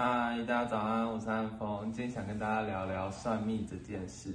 嗨，大家早安，我是安峰，今天想跟大家聊聊算命这件事。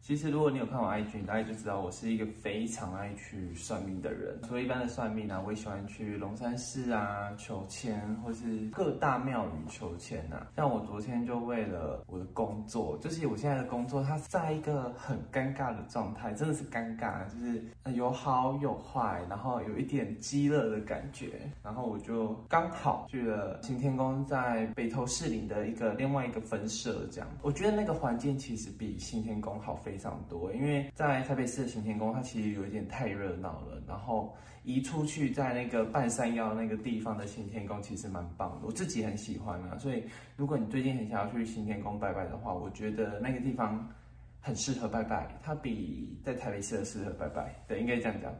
其实，如果你有看我 IG，大家就知道我是一个非常爱去算命的人。除了一般的算命啊，我也喜欢去龙山寺啊求签，或是各大庙宇求签呐。像我昨天就为了我的工作，就是我现在的工作，它在一个很尴尬的状态，真的是尴尬，就是有好有坏，然后有一点激热的感觉。然后我就刚好去了行天宫，在北投士林的一个另外一个分社，这样，我觉得那个环境其实比行天宫好非。常多，因为在台北市的行天宫，它其实有一点太热闹了。然后移出去，在那个半山腰那个地方的行天宫，其实蛮棒的，我自己很喜欢啊。所以，如果你最近很想要去行天宫拜拜的话，我觉得那个地方很适合拜拜，它比在台北市的适合拜拜。对，应该这样讲。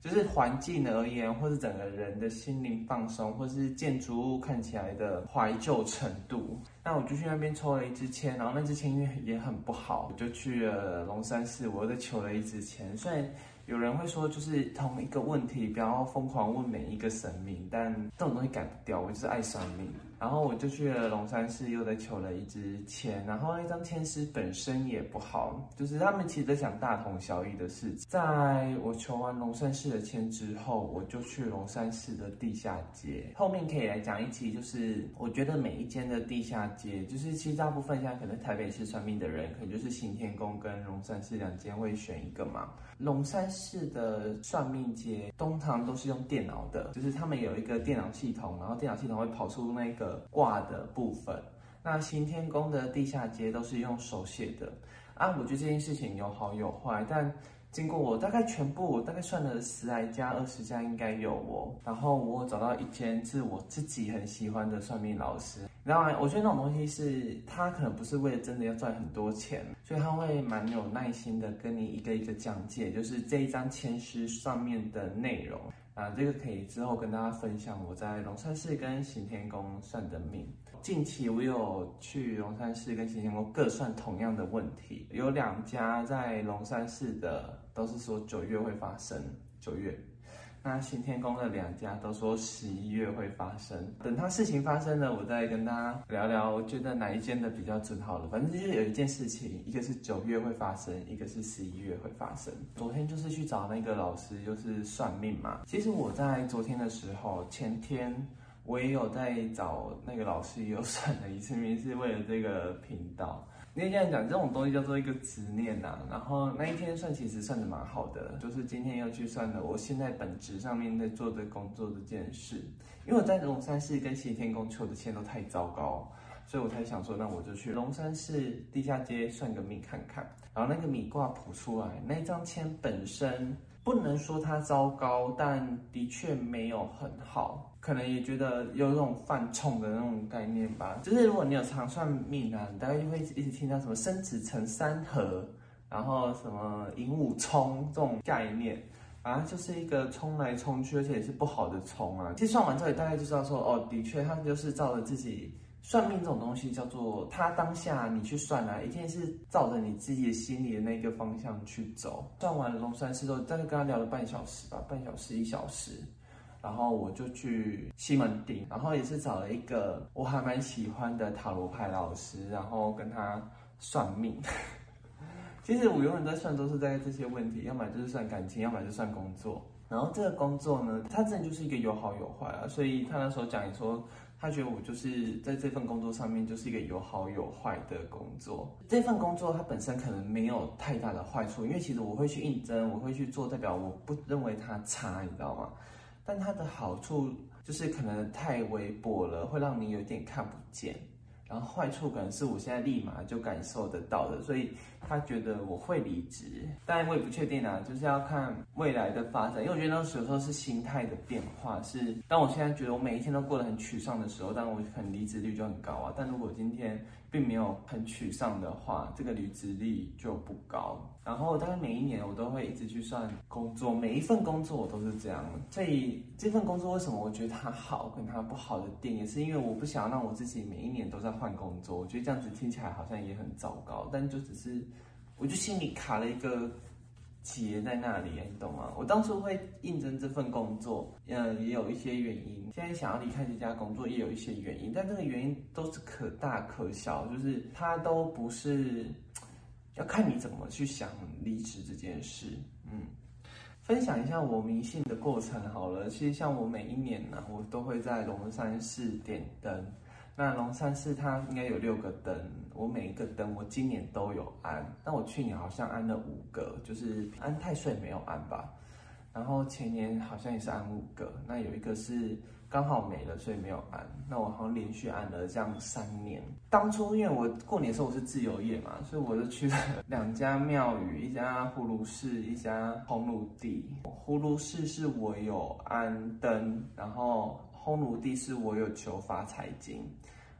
就是环境而言，或是整个人的心灵放松，或是建筑物看起来的怀旧程度，那我就去那边抽了一支签，然后那支签因为也很不好，我就去了龙山寺，我又求了一支签。虽然有人会说，就是同一个问题不要疯狂问每一个神明，但这种东西改不掉，我就是爱算命。然后我就去了龙山寺，又在求了一支签，然后那张签师本身也不好，就是他们其实想大同小异的事情。在我求完龙山寺的签之后，我就去龙山寺的地下街。后面可以来讲一期，就是我觉得每一间的地下街，就是其实大部分现在可能台北市算命的人，可能就是行天宫跟龙山寺两间会选一个嘛。龙山寺的算命街通常都是用电脑的，就是他们有一个电脑系统，然后电脑系统会跑出那个。挂的部分，那行天宫的地下街都是用手写的啊。我觉得这件事情有好有坏，但经过我大概全部，我大概算了十来家、二十家应该有哦。然后我找到一间是我自己很喜欢的算命老师。然后我觉得那种东西是他可能不是为了真的要赚很多钱，所以他会蛮有耐心的跟你一个一个讲解，就是这一张签诗上面的内容。啊，这个可以之后跟大家分享我在龙山寺跟行天宫算的命。近期我有去龙山寺跟行天宫各算同样的问题，有两家在龙山寺的都是说九月会发生，九月。那新天宫的两家都说十一月会发生，等它事情发生了，我再跟大家聊聊，我觉得哪一间的比较准好了。反正就是有一件事情，一个是九月会发生，一个是十一月会发生。昨天就是去找那个老师，就是算命嘛。其实我在昨天的时候，前天我也有在找那个老师，又算了一次命，是为了这个频道。因为这样讲，这种东西叫做一个执念呐。然后那一天算其实算的蛮好的，就是今天要去算的，我现在本职上面在做的工作这件事。因为我在龙山寺跟西天宫求的签都太糟糕，所以我才想说，那我就去龙山寺地下街算个命看看。然后那个米卦谱出来，那张签本身。不能说它糟糕，但的确没有很好，可能也觉得有种犯冲的那种概念吧。就是如果你有常算命啊，你大概就会一直听到什么生子成三合，然后什么寅午冲这种概念，反正就是一个冲来冲去，而且也是不好的冲啊。其实算完之后，大概就知道说，哦，的确他就是照着自己。算命这种东西叫做，他当下你去算啊，一定是照着你自己的心里的那个方向去走。算完了龙山寺之后，大概跟他聊了半小时吧，半小时一小时，然后我就去西门町，然后也是找了一个我还蛮喜欢的塔罗牌老师，然后跟他算命。其实我永远在算都是在这些问题，要么就是算感情，要么就算工作。然后这个工作呢，它真的就是一个有好有坏啊，所以他那时候讲说。他觉得我就是在这份工作上面就是一个有好有坏的工作。这份工作它本身可能没有太大的坏处，因为其实我会去应征，我会去做，代表我不认为它差，你知道吗？但它的好处就是可能太微薄了，会让你有点看不见。然后坏处可能是我现在立马就感受得到的，所以他觉得我会离职，但我也不确定啊，就是要看未来的发展，因为我觉得那时候是心态的变化，是当我现在觉得我每一天都过得很沮丧的时候，但我很离职率就很高啊，但如果今天并没有很沮丧的话，这个离职率就不高。然后大概每一年我都会一直去算工作，每一份工作我都是这样。所以这份工作为什么我觉得它好，跟它不好的点，也是因为我不想让我自己每一年都在换工作。我觉得这样子听起来好像也很糟糕，但就只是，我就心里卡了一个结在那里，你懂吗？我当初会应征这份工作，嗯，也有一些原因。现在想要离开这家工作，也有一些原因，但这个原因都是可大可小，就是它都不是 要看你怎么去想离职这件事。嗯，分享一下我迷信的过程好了。其实像我每一年呢，我都会在龙山寺点灯。那龙山寺它应该有六个灯，我每一个灯我今年都有安，但我去年好像安了五个，就是安太岁没有安吧。然后前年好像也是安五个，那有一个是刚好没了，所以没有安。那我好像连续安了这样三年。当初因为我过年的时候我是自由业嘛，所以我就去了两家庙宇，一家葫芦寺，一家红炉地。葫芦寺是我有安灯，然后。烘炉地是我有求发财金，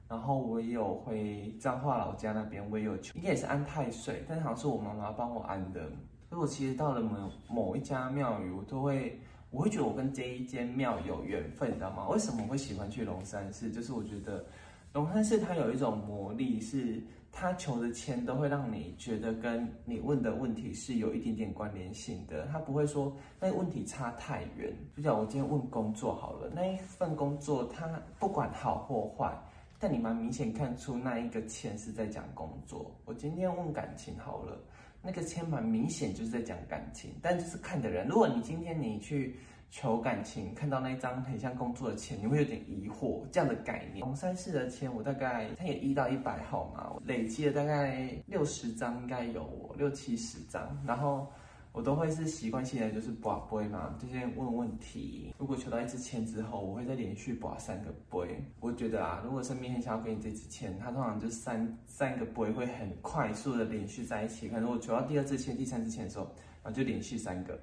然后我也有回彰化老家那边，我也有求，应该也是安太岁，但是好像是我妈妈帮我安的。所以我其实到了某某一家庙宇，我都会，我会觉得我跟这一间庙有缘分，你知道吗？为什么我会喜欢去龙山寺？就是我觉得龙山寺它有一种魔力是。他求的签都会让你觉得跟你问的问题是有一点点关联性的，他不会说那个问题差太远。就像我今天问工作好了，那一份工作它不管好或坏，但你蛮明显看出那一个签是在讲工作。我今天问感情好了，那个签蛮明显就是在讲感情，但就是看的人。如果你今天你去。求感情，看到那一张很像工作的签，你会有点疑惑这样的概念。红山寺的签，我大概它也一到一百号嘛，累积了大概六十张，应该有六七十张。然后我都会是习惯性的就是拔杯嘛，就先问问题。如果求到一支签之后，我会再连续拔三个杯。我觉得啊，如果身边很想要给你这支签，它通常就三三个杯会很快速的连续在一起。可能我求到第二支签、第三支签的时候，然后就连续三个。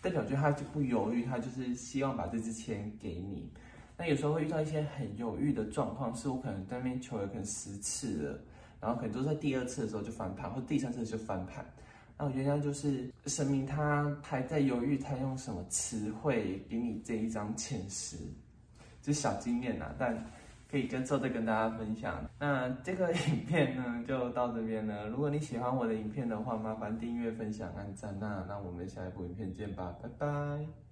代表就他就不犹豫，他就是希望把这支签给你。那有时候会遇到一些很犹豫的状况，是我可能在那边求了可能十次了，然后可能都在第二次的时候就翻盘，或第三次就翻盘。那我觉得就是神明他还在犹豫，他用什么词汇给你这一张签诗，就小经验呐，但。可以跟作者跟大家分享。那这个影片呢，就到这边了。如果你喜欢我的影片的话，麻烦订阅、分享、按赞。那那我们下一部影片见吧，拜拜。